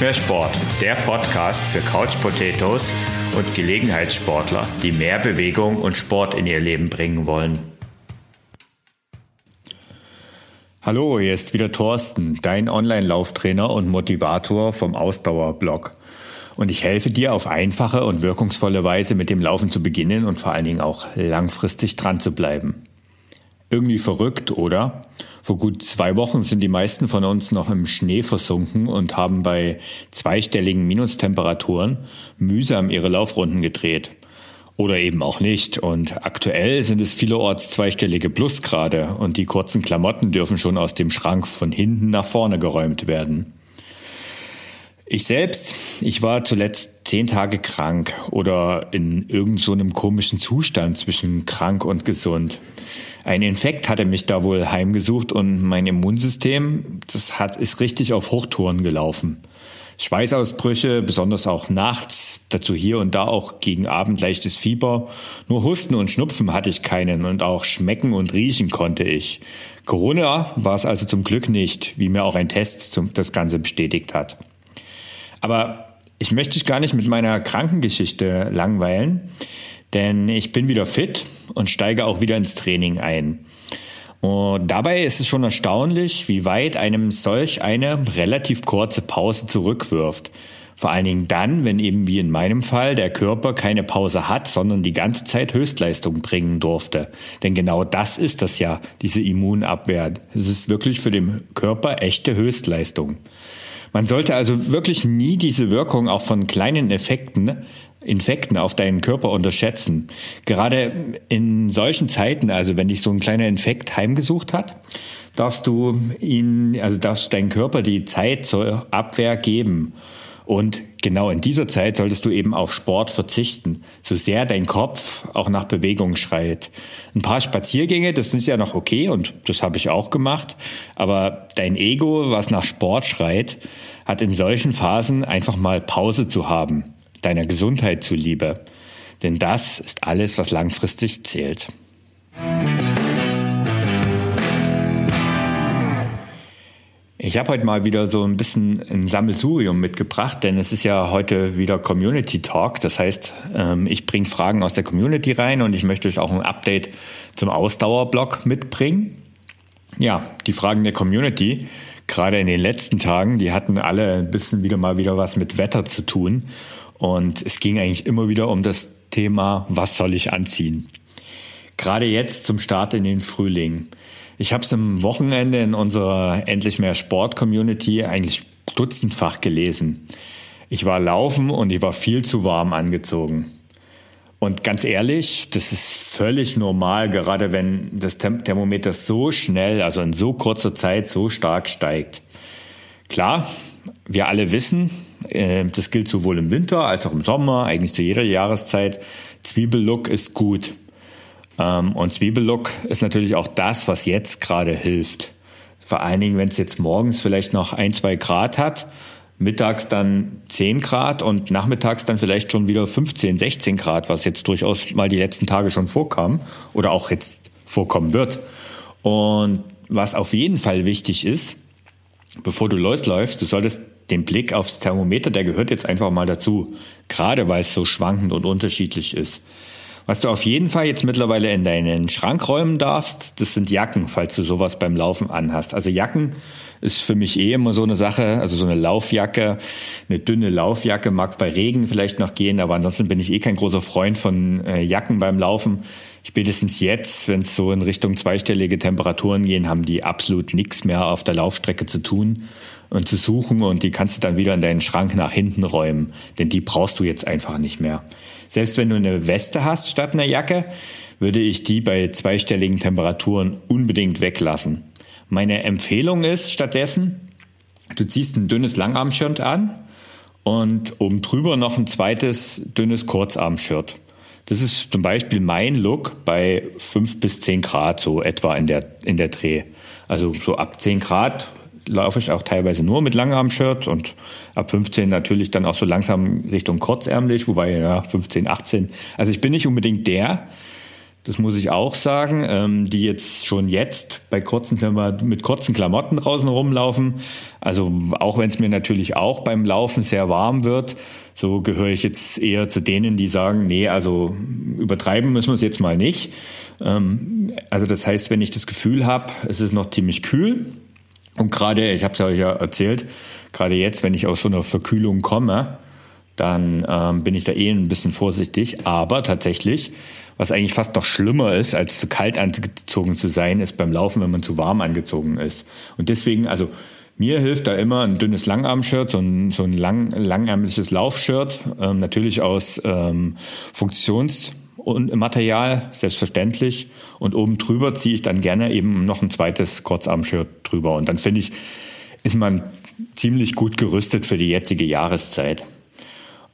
Mehr Sport, der Podcast für Couch Potatoes und Gelegenheitssportler, die mehr Bewegung und Sport in ihr Leben bringen wollen. Hallo, hier ist wieder Thorsten, dein Online-Lauftrainer und Motivator vom Ausdauerblog. Und ich helfe dir auf einfache und wirkungsvolle Weise mit dem Laufen zu beginnen und vor allen Dingen auch langfristig dran zu bleiben. Irgendwie verrückt, oder? Vor gut zwei Wochen sind die meisten von uns noch im Schnee versunken und haben bei zweistelligen Minustemperaturen mühsam ihre Laufrunden gedreht. Oder eben auch nicht. Und aktuell sind es vielerorts zweistellige Plusgrade und die kurzen Klamotten dürfen schon aus dem Schrank von hinten nach vorne geräumt werden. Ich selbst, ich war zuletzt zehn Tage krank oder in irgend so komischen Zustand zwischen krank und gesund. Ein Infekt hatte mich da wohl heimgesucht und mein Immunsystem, das hat, ist richtig auf Hochtouren gelaufen. Schweißausbrüche, besonders auch nachts, dazu hier und da auch gegen Abend leichtes Fieber. Nur Husten und Schnupfen hatte ich keinen und auch schmecken und riechen konnte ich. Corona war es also zum Glück nicht, wie mir auch ein Test zum, das Ganze bestätigt hat. Aber ich möchte dich gar nicht mit meiner Krankengeschichte langweilen, denn ich bin wieder fit und steige auch wieder ins Training ein. Und dabei ist es schon erstaunlich, wie weit einem solch eine relativ kurze Pause zurückwirft. Vor allen Dingen dann, wenn eben wie in meinem Fall der Körper keine Pause hat, sondern die ganze Zeit Höchstleistung bringen durfte. Denn genau das ist das ja, diese Immunabwehr. Es ist wirklich für den Körper echte Höchstleistung. Man sollte also wirklich nie diese Wirkung auch von kleinen Effekten, Infekten auf deinen Körper unterschätzen. Gerade in solchen Zeiten, also wenn dich so ein kleiner Infekt heimgesucht hat, darfst du ihn, also darfst deinen Körper die Zeit zur Abwehr geben. Und genau in dieser Zeit solltest du eben auf Sport verzichten, so sehr dein Kopf auch nach Bewegung schreit. Ein paar Spaziergänge, das ist ja noch okay und das habe ich auch gemacht, aber dein Ego, was nach Sport schreit, hat in solchen Phasen einfach mal Pause zu haben, deiner Gesundheit zuliebe. Denn das ist alles, was langfristig zählt. Ich habe heute mal wieder so ein bisschen ein Sammelsurium mitgebracht, denn es ist ja heute wieder Community Talk. Das heißt, ähm, ich bringe Fragen aus der Community rein und ich möchte euch auch ein Update zum Ausdauerblock mitbringen. Ja, die Fragen der Community, gerade in den letzten Tagen, die hatten alle ein bisschen wieder mal wieder was mit Wetter zu tun. Und es ging eigentlich immer wieder um das Thema, was soll ich anziehen? Gerade jetzt zum Start in den Frühling. Ich habe es am Wochenende in unserer Endlich mehr Sport-Community eigentlich dutzendfach gelesen. Ich war laufen und ich war viel zu warm angezogen. Und ganz ehrlich, das ist völlig normal, gerade wenn das Thermometer so schnell, also in so kurzer Zeit so stark steigt. Klar, wir alle wissen, das gilt sowohl im Winter als auch im Sommer, eigentlich zu jeder Jahreszeit, Zwiebellook ist gut. Ähm, und Zwiebellook ist natürlich auch das, was jetzt gerade hilft. Vor allen Dingen, wenn es jetzt morgens vielleicht noch ein, zwei Grad hat, mittags dann 10 Grad und nachmittags dann vielleicht schon wieder 15, 16 Grad, was jetzt durchaus mal die letzten Tage schon vorkam oder auch jetzt vorkommen wird. Und was auf jeden Fall wichtig ist, bevor du losläufst, du solltest den Blick aufs Thermometer, der gehört jetzt einfach mal dazu, gerade weil es so schwankend und unterschiedlich ist. Was du auf jeden Fall jetzt mittlerweile in deinen Schrank räumen darfst, das sind Jacken, falls du sowas beim Laufen anhast. Also Jacken ist für mich eh immer so eine Sache, also so eine Laufjacke, eine dünne Laufjacke mag bei Regen vielleicht noch gehen, aber ansonsten bin ich eh kein großer Freund von äh, Jacken beim Laufen. Spätestens jetzt, wenn es so in Richtung zweistellige Temperaturen gehen, haben die absolut nichts mehr auf der Laufstrecke zu tun und zu suchen und die kannst du dann wieder in deinen Schrank nach hinten räumen, denn die brauchst du jetzt einfach nicht mehr. Selbst wenn du eine Weste hast statt einer Jacke, würde ich die bei zweistelligen Temperaturen unbedingt weglassen. Meine Empfehlung ist stattdessen, du ziehst ein dünnes Langarmshirt an und oben drüber noch ein zweites dünnes Kurzarmshirt. Das ist zum Beispiel mein Look bei fünf bis zehn Grad so etwa in der, in der Dreh. Also so ab zehn Grad laufe ich auch teilweise nur mit Langarm-Shirt und ab 15 natürlich dann auch so langsam Richtung kurzärmlich, wobei ja 15, 18. Also ich bin nicht unbedingt der, das muss ich auch sagen, ähm, die jetzt schon jetzt bei kurzen mit kurzen Klamotten draußen rumlaufen. Also auch wenn es mir natürlich auch beim Laufen sehr warm wird, so gehöre ich jetzt eher zu denen, die sagen, nee, also übertreiben müssen wir es jetzt mal nicht. Ähm, also das heißt, wenn ich das Gefühl habe, es ist noch ziemlich kühl und gerade, ich habe es euch ja erzählt, gerade jetzt, wenn ich aus so einer Verkühlung komme, dann ähm, bin ich da eh ein bisschen vorsichtig. Aber tatsächlich, was eigentlich fast noch schlimmer ist, als zu kalt angezogen zu sein, ist beim Laufen, wenn man zu warm angezogen ist. Und deswegen, also mir hilft da immer ein dünnes Langarm-Shirt, so ein, so ein lang, langärmliches Laufshirt, ähm, natürlich aus ähm, Funktionsmaterial, selbstverständlich. Und oben drüber ziehe ich dann gerne eben noch ein zweites Kurzarm-Shirt drüber. Und dann finde ich, ist man ziemlich gut gerüstet für die jetzige Jahreszeit.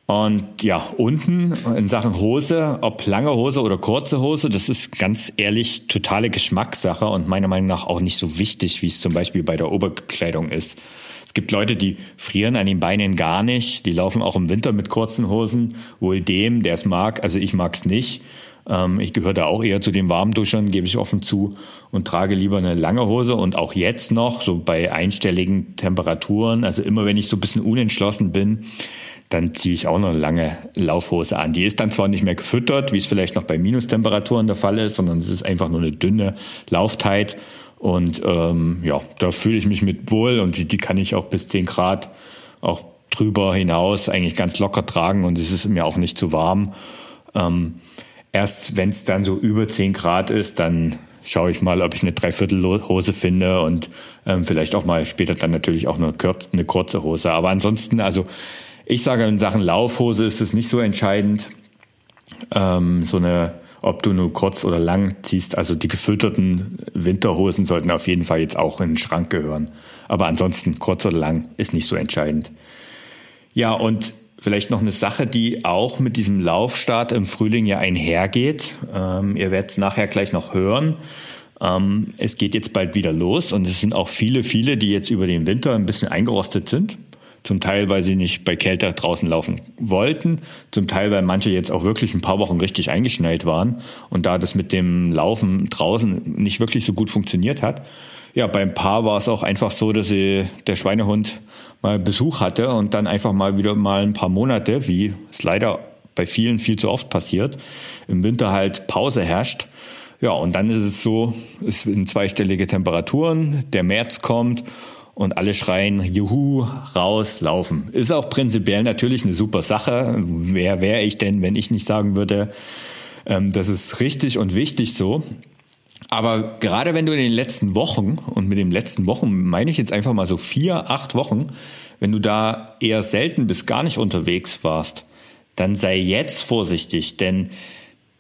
Und ja, unten in Sachen Hose, ob lange Hose oder kurze Hose, das ist ganz ehrlich totale Geschmackssache und meiner Meinung nach auch nicht so wichtig, wie es zum Beispiel bei der Oberkleidung ist. Es gibt Leute, die frieren an den Beinen gar nicht, die laufen auch im Winter mit kurzen Hosen, wohl dem, der es mag, also ich mag es nicht. Ähm, ich gehöre da auch eher zu den Warmduschern, gebe ich offen zu, und trage lieber eine lange Hose und auch jetzt noch, so bei einstelligen Temperaturen, also immer wenn ich so ein bisschen unentschlossen bin, dann ziehe ich auch noch eine lange Laufhose an. Die ist dann zwar nicht mehr gefüttert, wie es vielleicht noch bei Minustemperaturen der Fall ist, sondern es ist einfach nur eine dünne Lauftheit. Und ähm, ja, da fühle ich mich mit wohl und die, die kann ich auch bis 10 Grad auch drüber hinaus eigentlich ganz locker tragen und es ist mir auch nicht zu warm. Ähm, erst wenn es dann so über 10 Grad ist, dann schaue ich mal, ob ich eine Dreiviertelhose finde und ähm, vielleicht auch mal später dann natürlich auch eine, eine kurze Hose. Aber ansonsten, also ich sage, in Sachen Laufhose ist es nicht so entscheidend. Ähm, so eine, ob du nur kurz oder lang ziehst. Also die gefütterten Winterhosen sollten auf jeden Fall jetzt auch in den Schrank gehören. Aber ansonsten kurz oder lang ist nicht so entscheidend. Ja, und vielleicht noch eine Sache, die auch mit diesem Laufstart im Frühling ja einhergeht. Ähm, ihr werdet es nachher gleich noch hören. Ähm, es geht jetzt bald wieder los und es sind auch viele, viele, die jetzt über den Winter ein bisschen eingerostet sind. Zum Teil, weil sie nicht bei Kälte draußen laufen wollten. Zum Teil, weil manche jetzt auch wirklich ein paar Wochen richtig eingeschneit waren. Und da das mit dem Laufen draußen nicht wirklich so gut funktioniert hat. Ja, beim Paar war es auch einfach so, dass sie, der Schweinehund mal Besuch hatte und dann einfach mal wieder mal ein paar Monate, wie es leider bei vielen viel zu oft passiert, im Winter halt Pause herrscht. Ja, und dann ist es so, es sind zweistellige Temperaturen, der März kommt und alle schreien, juhu, raus, laufen. Ist auch prinzipiell natürlich eine super Sache. Wer wäre ich denn, wenn ich nicht sagen würde, ähm, das ist richtig und wichtig so. Aber gerade wenn du in den letzten Wochen, und mit den letzten Wochen meine ich jetzt einfach mal so vier, acht Wochen, wenn du da eher selten bis gar nicht unterwegs warst, dann sei jetzt vorsichtig, denn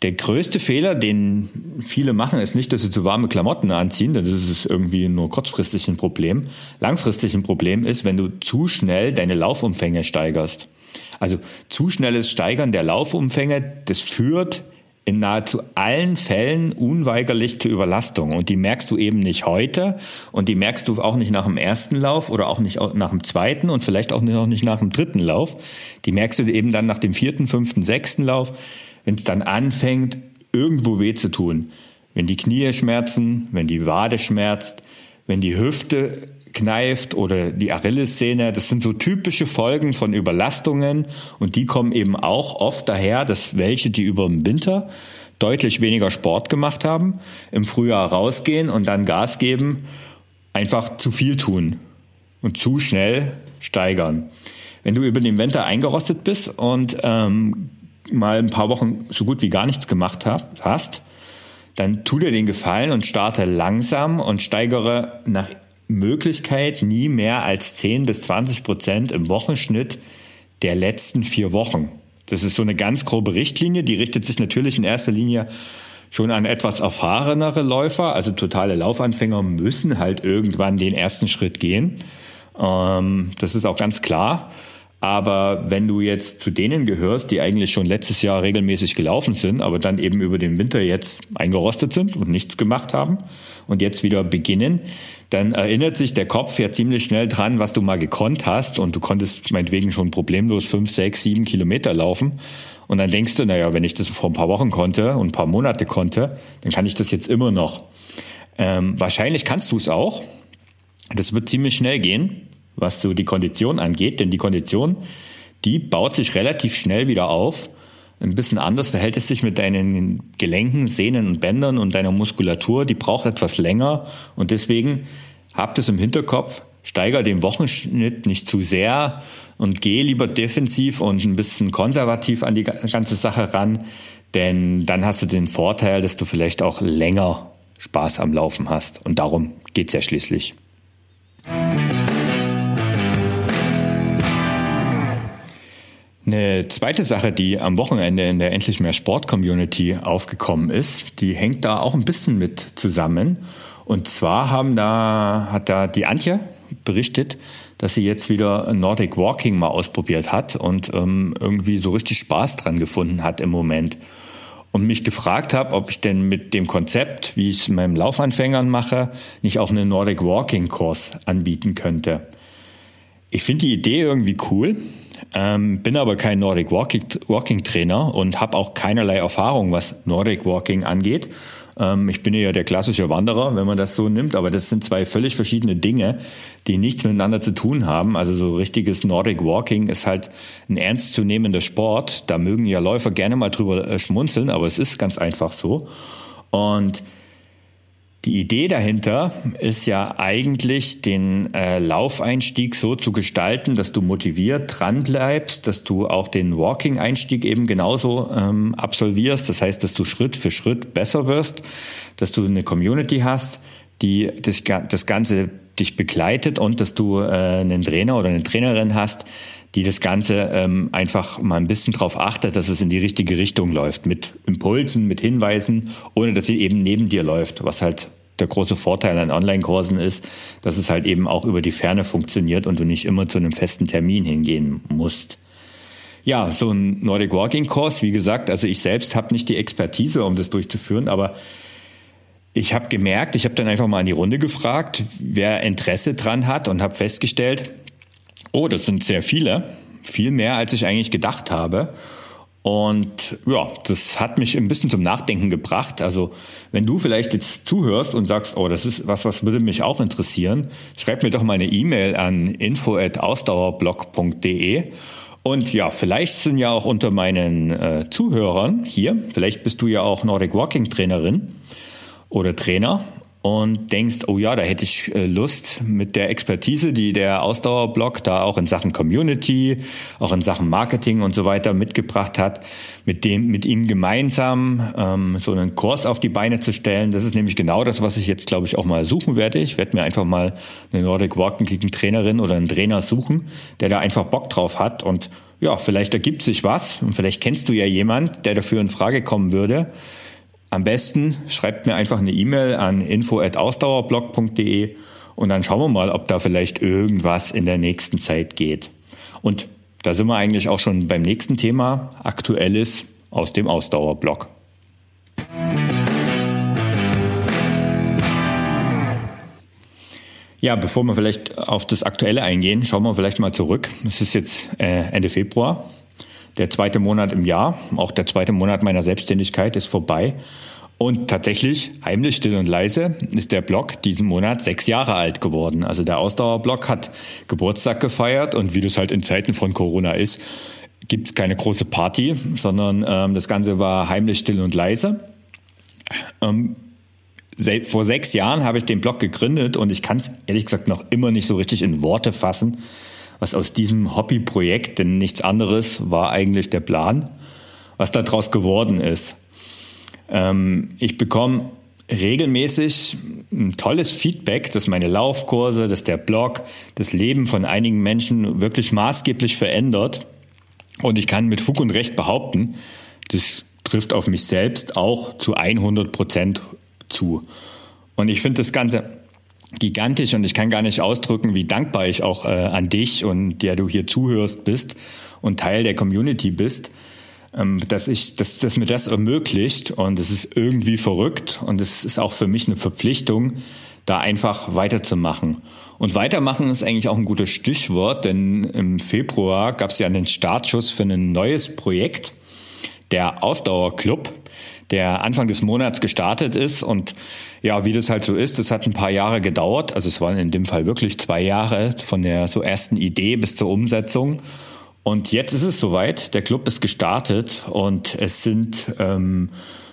der größte Fehler, den viele machen, ist nicht, dass sie zu warme Klamotten anziehen, das ist irgendwie nur kurzfristig ein Problem. Langfristig ein Problem ist, wenn du zu schnell deine Laufumfänge steigerst. Also zu schnelles Steigern der Laufumfänge, das führt in nahezu allen Fällen unweigerlich zur Überlastung. Und die merkst du eben nicht heute und die merkst du auch nicht nach dem ersten Lauf oder auch nicht nach dem zweiten und vielleicht auch noch nicht nach dem dritten Lauf. Die merkst du eben dann nach dem vierten, fünften, sechsten Lauf wenn es dann anfängt, irgendwo weh zu tun. Wenn die Knie schmerzen, wenn die Wade schmerzt, wenn die Hüfte kneift oder die Achillessehne, das sind so typische Folgen von Überlastungen und die kommen eben auch oft daher, dass welche, die über den Winter deutlich weniger Sport gemacht haben, im Frühjahr rausgehen und dann Gas geben, einfach zu viel tun und zu schnell steigern. Wenn du über den Winter eingerostet bist und ähm, mal ein paar Wochen so gut wie gar nichts gemacht hast, dann tu dir den Gefallen und starte langsam und steigere nach Möglichkeit nie mehr als 10 bis 20 Prozent im Wochenschnitt der letzten vier Wochen. Das ist so eine ganz grobe Richtlinie, die richtet sich natürlich in erster Linie schon an etwas erfahrenere Läufer, also totale Laufanfänger müssen halt irgendwann den ersten Schritt gehen. Ähm, das ist auch ganz klar. Aber wenn du jetzt zu denen gehörst, die eigentlich schon letztes Jahr regelmäßig gelaufen sind, aber dann eben über den Winter jetzt eingerostet sind und nichts gemacht haben und jetzt wieder beginnen, dann erinnert sich der Kopf ja ziemlich schnell dran, was du mal gekonnt hast und du konntest meinetwegen schon problemlos fünf, sechs, sieben Kilometer laufen Und dann denkst du, naja, wenn ich das vor ein paar Wochen konnte und ein paar Monate konnte, dann kann ich das jetzt immer noch. Ähm, wahrscheinlich kannst du es auch. Das wird ziemlich schnell gehen, was so die Kondition angeht, denn die Kondition, die baut sich relativ schnell wieder auf. Ein bisschen anders verhält es sich mit deinen Gelenken, Sehnen und Bändern und deiner Muskulatur. Die braucht etwas länger und deswegen habt es im Hinterkopf, steiger den Wochenschnitt nicht zu sehr und gehe lieber defensiv und ein bisschen konservativ an die ganze Sache ran, denn dann hast du den Vorteil, dass du vielleicht auch länger Spaß am Laufen hast. Und darum geht es ja schließlich. Eine zweite Sache, die am Wochenende in der Endlich mehr Sport Community aufgekommen ist, die hängt da auch ein bisschen mit zusammen. Und zwar haben da, hat da die Antje berichtet, dass sie jetzt wieder Nordic Walking mal ausprobiert hat und ähm, irgendwie so richtig Spaß dran gefunden hat im Moment. Und mich gefragt habe, ob ich denn mit dem Konzept, wie ich es in meinem Laufanfängern mache, nicht auch einen Nordic Walking Kurs anbieten könnte. Ich finde die Idee irgendwie cool, ähm, bin aber kein Nordic Walking, Walking Trainer und habe auch keinerlei Erfahrung, was Nordic Walking angeht ähm, ich bin ja der klassische Wanderer, wenn man das so nimmt, aber das sind zwei völlig verschiedene Dinge, die nichts miteinander zu tun haben. Also so richtiges Nordic Walking ist halt ein ernstzunehmender Sport. Da mögen ja Läufer gerne mal drüber äh, schmunzeln, aber es ist ganz einfach so. Und die Idee dahinter ist ja eigentlich, den äh, Laufeinstieg so zu gestalten, dass du motiviert dran bleibst, dass du auch den Walking-Einstieg eben genauso ähm, absolvierst. Das heißt, dass du Schritt für Schritt besser wirst, dass du eine Community hast, die das, das Ganze dich begleitet und dass du äh, einen Trainer oder eine Trainerin hast, die das Ganze ähm, einfach mal ein bisschen darauf achtet, dass es in die richtige Richtung läuft, mit Impulsen, mit Hinweisen, ohne dass sie eben neben dir läuft, was halt der große Vorteil an Online-Kursen ist, dass es halt eben auch über die Ferne funktioniert und du nicht immer zu einem festen Termin hingehen musst. Ja, so ein Nordic Walking Kurs, wie gesagt, also ich selbst habe nicht die Expertise, um das durchzuführen, aber ich habe gemerkt, ich habe dann einfach mal in die Runde gefragt, wer Interesse dran hat und habe festgestellt, oh, das sind sehr viele, viel mehr, als ich eigentlich gedacht habe. Und ja, das hat mich ein bisschen zum Nachdenken gebracht. Also wenn du vielleicht jetzt zuhörst und sagst, oh, das ist was, was würde mich auch interessieren, schreib mir doch mal eine E-Mail an info@ausdauerblog.de. Und ja, vielleicht sind ja auch unter meinen äh, Zuhörern hier, vielleicht bist du ja auch Nordic Walking Trainerin oder Trainer und denkst, oh ja, da hätte ich äh, Lust mit der Expertise, die der Ausdauerblog da auch in Sachen Community, auch in Sachen Marketing und so weiter mitgebracht hat, mit dem, mit ihm gemeinsam ähm, so einen Kurs auf die Beine zu stellen. Das ist nämlich genau das, was ich jetzt, glaube ich, auch mal suchen werde. Ich werde mir einfach mal eine Nordic Walking gegen Trainerin oder einen Trainer suchen, der da einfach Bock drauf hat und ja, vielleicht ergibt sich was und vielleicht kennst du ja jemand, der dafür in Frage kommen würde. Am besten schreibt mir einfach eine E-Mail an info@ausdauerblog.de und dann schauen wir mal, ob da vielleicht irgendwas in der nächsten Zeit geht. Und da sind wir eigentlich auch schon beim nächsten Thema, aktuelles aus dem Ausdauerblog. Ja, bevor wir vielleicht auf das Aktuelle eingehen, schauen wir vielleicht mal zurück. Es ist jetzt äh, Ende Februar der zweite Monat im Jahr, auch der zweite Monat meiner Selbstständigkeit ist vorbei. Und tatsächlich, heimlich, still und leise, ist der Blog diesen Monat sechs Jahre alt geworden. Also der Ausdauerblog hat Geburtstag gefeiert und wie das halt in Zeiten von Corona ist, gibt es keine große Party, sondern ähm, das Ganze war heimlich, still und leise. Ähm, vor sechs Jahren habe ich den Blog gegründet und ich kann es ehrlich gesagt noch immer nicht so richtig in Worte fassen, was aus diesem Hobbyprojekt, denn nichts anderes war eigentlich der Plan, was daraus geworden ist. Ähm, ich bekomme regelmäßig ein tolles Feedback, dass meine Laufkurse, dass der Blog das Leben von einigen Menschen wirklich maßgeblich verändert. Und ich kann mit Fug und Recht behaupten, das trifft auf mich selbst auch zu 100 Prozent zu. Und ich finde das Ganze gigantisch und ich kann gar nicht ausdrücken, wie dankbar ich auch äh, an dich und der du hier zuhörst bist und Teil der Community bist, ähm, dass ich, dass, dass mir das ermöglicht und es ist irgendwie verrückt und es ist auch für mich eine Verpflichtung, da einfach weiterzumachen. Und weitermachen ist eigentlich auch ein gutes Stichwort, denn im Februar gab es ja einen Startschuss für ein neues Projekt. der Ausdauerclub, der Anfang des Monats gestartet ist. Und ja, wie das halt so ist, das hat ein paar Jahre gedauert. Also es waren in dem Fall wirklich zwei Jahre von der so ersten Idee bis zur Umsetzung. Und jetzt ist es soweit. Der Club ist gestartet und es sind ähm,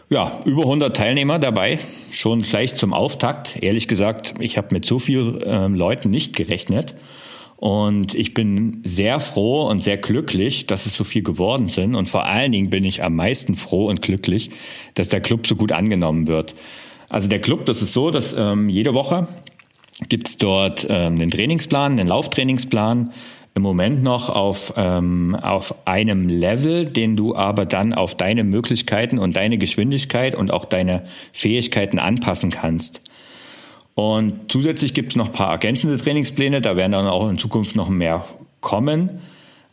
ja über 100 Teilnehmer dabei. Schon gleich zum Auftakt. Ehrlich gesagt, ich habe mit so vielen ähm, Leuten nicht gerechnet. Und ich bin sehr froh und sehr glücklich, dass es so viel geworden sind. Und vor allen Dingen bin ich am meisten froh und glücklich, dass der Club so gut angenommen wird. Also der Club, das ist so, dass ähm, jede Woche gibt's dort ähm, einen Trainingsplan, einen Lauftrainingsplan, im Moment noch auf, ähm, auf einem Level, den du aber dann auf deine Möglichkeiten und deine Geschwindigkeit und auch deine Fähigkeiten anpassen kannst. Und zusätzlich gibt es noch ein paar ergänzende Trainingspläne, da werden dann auch in Zukunft noch mehr kommen.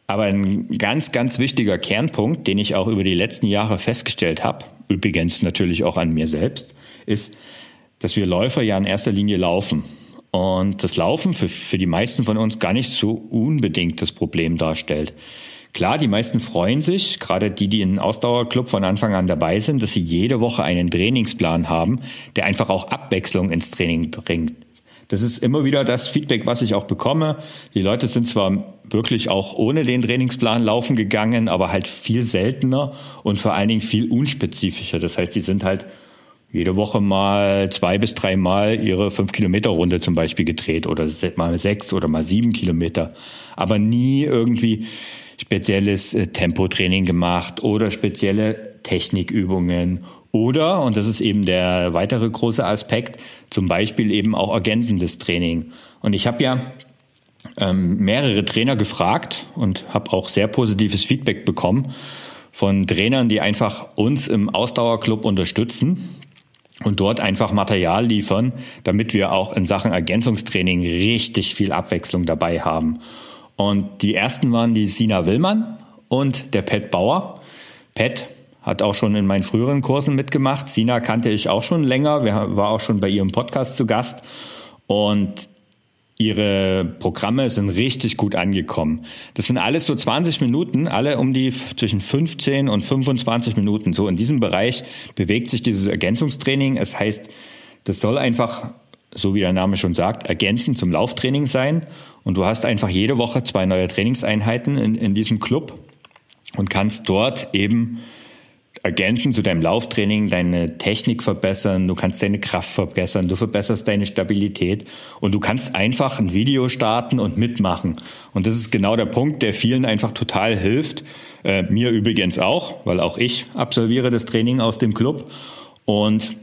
Aber ein ganz, ganz wichtiger Kernpunkt, den ich auch über die letzten Jahre festgestellt habe, übrigens natürlich auch an mir selbst, ist, dass wir Läufer ja in erster Linie laufen. Und das Laufen für, für die meisten von uns gar nicht so unbedingt das Problem darstellt. Klar, die meisten freuen sich, gerade die, die in Ausdauerclub von Anfang an dabei sind, dass sie jede Woche einen Trainingsplan haben, der einfach auch Abwechslung ins Training bringt. Das ist immer wieder das Feedback, was ich auch bekomme. Die Leute sind zwar wirklich auch ohne den Trainingsplan laufen gegangen, aber halt viel seltener und vor allen Dingen viel unspezifischer. Das heißt, die sind halt jede Woche mal zwei bis drei Mal ihre fünf Kilometer Runde zum Beispiel gedreht oder mal sechs oder mal sieben Kilometer. Aber nie irgendwie spezielles äh, Tempotraining gemacht oder spezielle Technikübungen oder, und das ist eben der weitere große Aspekt, zum Beispiel eben auch ergänzendes Training. Und ich habe ja ähm, mehrere Trainer gefragt und habe auch sehr positives Feedback bekommen von Trainern, die einfach uns im Ausdauerclub unterstützen und dort einfach Material liefern, damit wir auch in Sachen Ergänzungstraining richtig viel Abwechslung dabei haben. Und die ersten waren die Sina Willmann und der Pat Bauer. Pat hat auch schon in meinen früheren Kursen mitgemacht. Sina kannte ich auch schon länger, war auch schon bei ihrem Podcast zu Gast. Und ihre Programme sind richtig gut angekommen. Das sind alles so 20 Minuten, alle um die zwischen 15 und 25 Minuten. So in diesem Bereich bewegt sich dieses Ergänzungstraining. Es heißt, das soll einfach so wie der Name schon sagt, ergänzend zum Lauftraining sein. Und du hast einfach jede Woche zwei neue Trainingseinheiten in, in diesem Club und kannst dort eben ergänzen zu deinem Lauftraining, deine Technik verbessern, du kannst deine Kraft verbessern, du verbesserst deine Stabilität und du kannst einfach ein Video starten und mitmachen. Und das ist genau der Punkt, der vielen einfach total hilft. Äh, mir übrigens auch, weil auch ich absolviere das Training aus dem Club. Und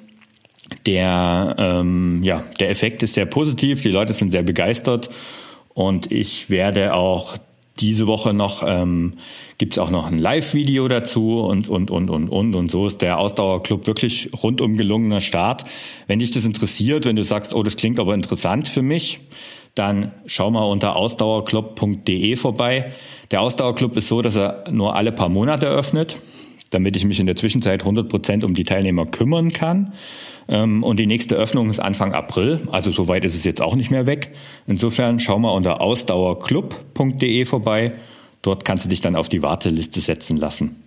der, ähm, ja, der Effekt ist sehr positiv, die Leute sind sehr begeistert und ich werde auch diese Woche noch, ähm, gibt auch noch ein Live-Video dazu und, und, und, und, und. Und so ist der Ausdauerclub wirklich rundum gelungener Start. Wenn dich das interessiert, wenn du sagst, oh, das klingt aber interessant für mich, dann schau mal unter ausdauerclub.de vorbei. Der Ausdauerclub ist so, dass er nur alle paar Monate öffnet, damit ich mich in der Zwischenzeit 100 Prozent um die Teilnehmer kümmern kann. Ähm, und die nächste Öffnung ist Anfang April, also so weit ist es jetzt auch nicht mehr weg. Insofern schau mal unter ausdauerclub.de vorbei. Dort kannst du dich dann auf die Warteliste setzen lassen.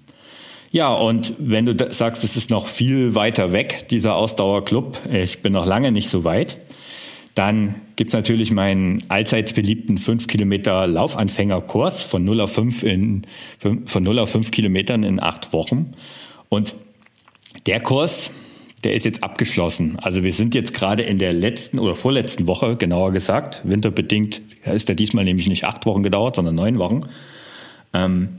Ja, und wenn du sagst, es ist noch viel weiter weg, dieser Ausdauerclub, ich bin noch lange nicht so weit, dann gibt's natürlich meinen allseits beliebten 5 Kilometer Laufanfängerkurs von 0 auf 5 in, von 0 auf 5 Kilometern in acht Wochen. Und der Kurs, der ist jetzt abgeschlossen. Also wir sind jetzt gerade in der letzten oder vorletzten Woche, genauer gesagt. Winterbedingt ist der diesmal nämlich nicht acht Wochen gedauert, sondern neun Wochen. Ähm,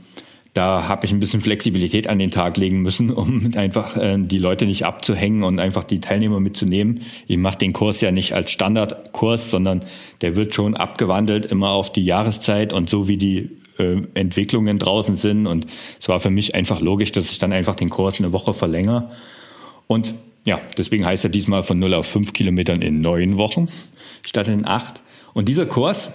da habe ich ein bisschen Flexibilität an den Tag legen müssen, um einfach äh, die Leute nicht abzuhängen und einfach die Teilnehmer mitzunehmen. Ich mache den Kurs ja nicht als Standardkurs, sondern der wird schon abgewandelt immer auf die Jahreszeit und so wie die äh, Entwicklungen draußen sind. Und es war für mich einfach logisch, dass ich dann einfach den Kurs eine Woche verlängere. Und ja, deswegen heißt er diesmal von 0 auf 5 Kilometern in neun Wochen statt in acht. Und dieser Kurs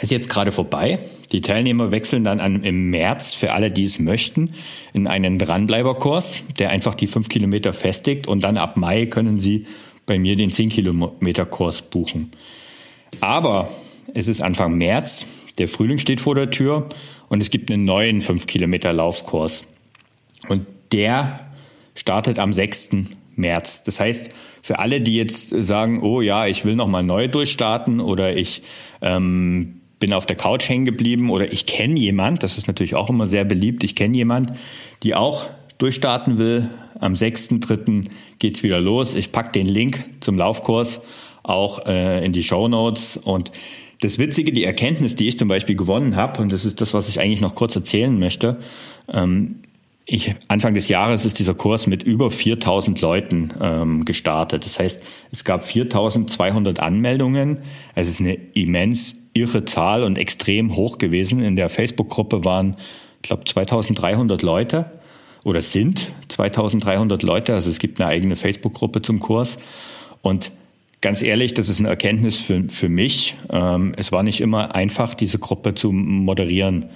ist jetzt gerade vorbei. Die Teilnehmer wechseln dann an, im März für alle, die es möchten, in einen Dranbleiberkurs, der einfach die fünf Kilometer festigt und dann ab Mai können sie bei mir den 10 Kilometer Kurs buchen. Aber es ist Anfang März, der Frühling steht vor der Tür und es gibt einen neuen 5 Kilometer Laufkurs. Und der startet am 6. März. Das heißt, für alle, die jetzt sagen, oh ja, ich will nochmal neu durchstarten oder ich ähm, bin auf der Couch hängen geblieben oder ich kenne jemand, das ist natürlich auch immer sehr beliebt, ich kenne jemand, die auch durchstarten will. Am 6.3. geht's wieder los. Ich pack den Link zum Laufkurs auch äh, in die Show Notes und das Witzige, die Erkenntnis, die ich zum Beispiel gewonnen habe, und das ist das, was ich eigentlich noch kurz erzählen möchte, ähm, ich, Anfang des Jahres ist dieser Kurs mit über 4000 Leuten ähm, gestartet. Das heißt, es gab 4200 Anmeldungen. Es ist eine immens irre Zahl und extrem hoch gewesen. In der Facebook-Gruppe waren, ich glaube, 2300 Leute oder sind 2300 Leute. Also es gibt eine eigene Facebook-Gruppe zum Kurs. Und ganz ehrlich, das ist eine Erkenntnis für, für mich. Ähm, es war nicht immer einfach, diese Gruppe zu moderieren.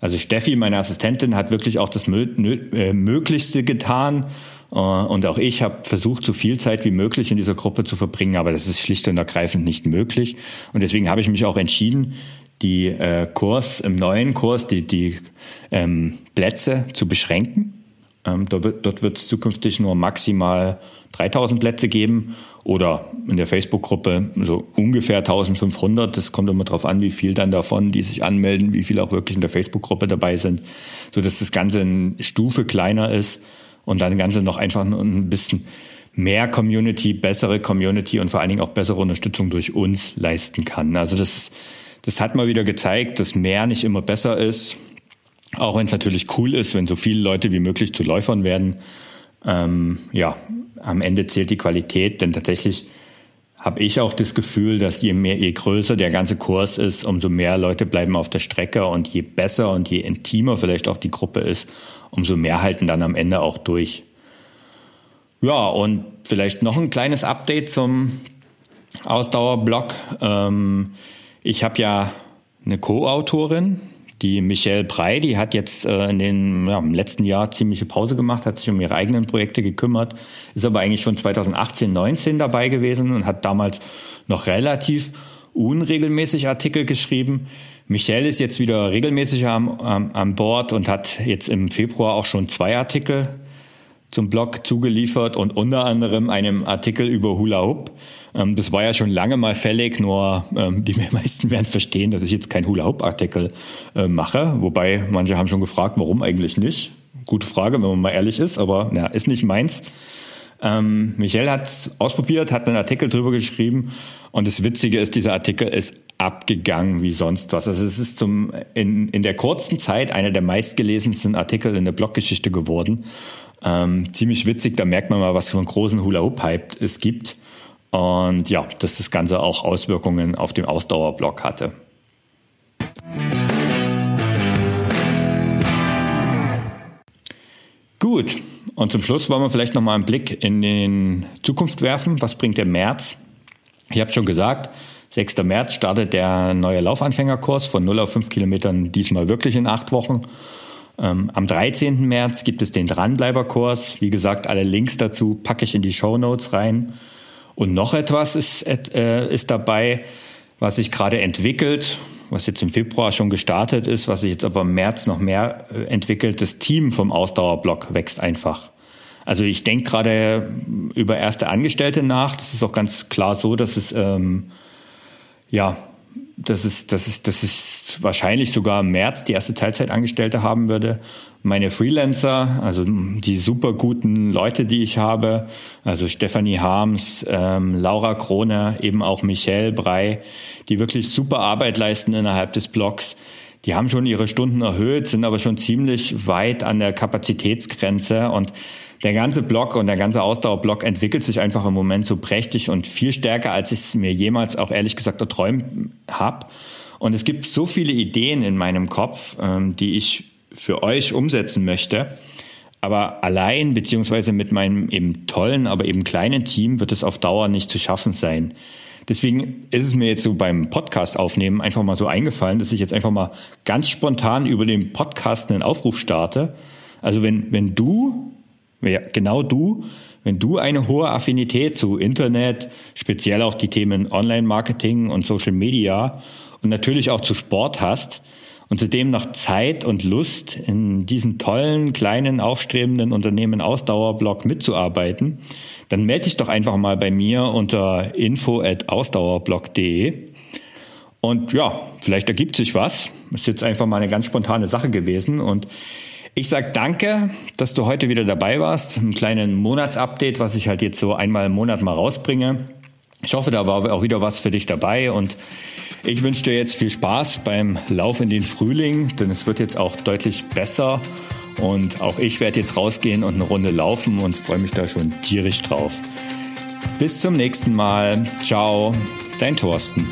Also Steffi, meine Assistentin, hat wirklich auch das äh, Möglichste getan. Äh, und auch ich habe versucht, so viel Zeit wie möglich in dieser Gruppe zu verbringen, aber das ist schlicht und ergreifend nicht möglich. Und deswegen habe ich mich auch entschieden, die äh, Kurs im neuen Kurs, die, die ähm, Plätze zu beschränken. Ähm, dort wird, dort zukünftig nur maximal 3000 Plätze geben oder in der Facebook-Gruppe so ungefähr 1500. Das kommt immer darauf an, wie viel dann davon, die sich anmelden, wie viel auch wirklich in der Facebook-Gruppe dabei sind, so dass das Ganze eine Stufe kleiner ist und dann Ganze noch einfach ein bisschen mehr Community, bessere Community und vor allen Dingen auch bessere Unterstützung durch uns leisten kann. Also das, das hat mal wieder gezeigt, dass mehr nicht immer besser ist. Auch wenn es natürlich cool ist, wenn so viele Leute wie möglich zu Läufern werden. Ähm, ja, am Ende zählt die Qualität, denn tatsächlich habe ich auch das Gefühl, dass je mehr, je größer der ganze Kurs ist, umso mehr Leute bleiben auf der Strecke und je besser und je intimer vielleicht auch die Gruppe ist, umso mehr halten dann am Ende auch durch. Ja, und vielleicht noch ein kleines Update zum Ausdauerblock. Ähm, ich habe ja eine Co-Autorin, die Michelle Brey, die hat jetzt äh, in den, ja, im letzten Jahr ziemliche Pause gemacht, hat sich um ihre eigenen Projekte gekümmert, ist aber eigentlich schon 2018, 19 dabei gewesen und hat damals noch relativ unregelmäßig Artikel geschrieben. Michelle ist jetzt wieder regelmäßig am, am, am Bord und hat jetzt im Februar auch schon zwei Artikel zum Blog zugeliefert und unter anderem einem Artikel über Hula Hoop. Ähm, das war ja schon lange mal fällig, nur ähm, die meisten werden verstehen, dass ich jetzt kein Hula-Hoop-Artikel äh, mache. Wobei manche haben schon gefragt, warum eigentlich nicht. Gute Frage, wenn man mal ehrlich ist, aber ja, ist nicht meins. Ähm, Michelle hat ausprobiert, hat einen Artikel drüber geschrieben und das Witzige ist, dieser Artikel ist abgegangen wie sonst was. Also es ist zum in, in der kurzen Zeit einer der meistgelesensten Artikel in der Bloggeschichte geworden. Ähm, ziemlich witzig, da merkt man mal, was für einen großen Hula-Hoop-Hype es gibt. Und ja, dass das Ganze auch Auswirkungen auf den Ausdauerblock hatte. Gut, und zum Schluss wollen wir vielleicht nochmal einen Blick in den Zukunft werfen. Was bringt der März? Ich habe schon gesagt, 6. März startet der neue Laufanfängerkurs von 0 auf 5 Kilometern, diesmal wirklich in acht Wochen. Ähm, am 13. März gibt es den Dranbleiberkurs. Wie gesagt, alle Links dazu packe ich in die Show Notes rein. Und noch etwas ist, äh, ist dabei, was sich gerade entwickelt, was jetzt im Februar schon gestartet ist, was sich jetzt aber im März noch mehr äh, entwickelt. Das Team vom Ausdauerblock wächst einfach. Also ich denke gerade über erste Angestellte nach. Das ist auch ganz klar so, dass es ähm, ja dass es, dass es, dass es wahrscheinlich sogar im März die erste Teilzeitangestellte haben würde. Meine Freelancer, also die super guten Leute, die ich habe, also Stephanie Harms, ähm, Laura Krone, eben auch Michelle Brei, die wirklich super Arbeit leisten innerhalb des Blogs. Die haben schon ihre Stunden erhöht, sind aber schon ziemlich weit an der Kapazitätsgrenze und der ganze Block und der ganze Ausdauerblock entwickelt sich einfach im Moment so prächtig und viel stärker, als ich es mir jemals auch ehrlich gesagt erträumt habe. Und es gibt so viele Ideen in meinem Kopf, ähm, die ich für euch umsetzen möchte. Aber allein beziehungsweise mit meinem eben tollen, aber eben kleinen Team wird es auf Dauer nicht zu schaffen sein. Deswegen ist es mir jetzt so beim Podcast aufnehmen einfach mal so eingefallen, dass ich jetzt einfach mal ganz spontan über den Podcast einen Aufruf starte. Also wenn, wenn du ja, genau du, wenn du eine hohe Affinität zu Internet, speziell auch die Themen Online-Marketing und Social Media und natürlich auch zu Sport hast und zudem noch Zeit und Lust, in diesem tollen, kleinen, aufstrebenden Unternehmen Ausdauerblock mitzuarbeiten, dann melde dich doch einfach mal bei mir unter info@ausdauerblock.de. Und ja, vielleicht ergibt sich was. Ist jetzt einfach mal eine ganz spontane Sache gewesen und ich sag danke, dass du heute wieder dabei warst. Ein kleinen Monatsupdate, was ich halt jetzt so einmal im Monat mal rausbringe. Ich hoffe, da war auch wieder was für dich dabei und ich wünsche dir jetzt viel Spaß beim Lauf in den Frühling, denn es wird jetzt auch deutlich besser und auch ich werde jetzt rausgehen und eine Runde laufen und freue mich da schon tierisch drauf. Bis zum nächsten Mal. Ciao, dein Thorsten.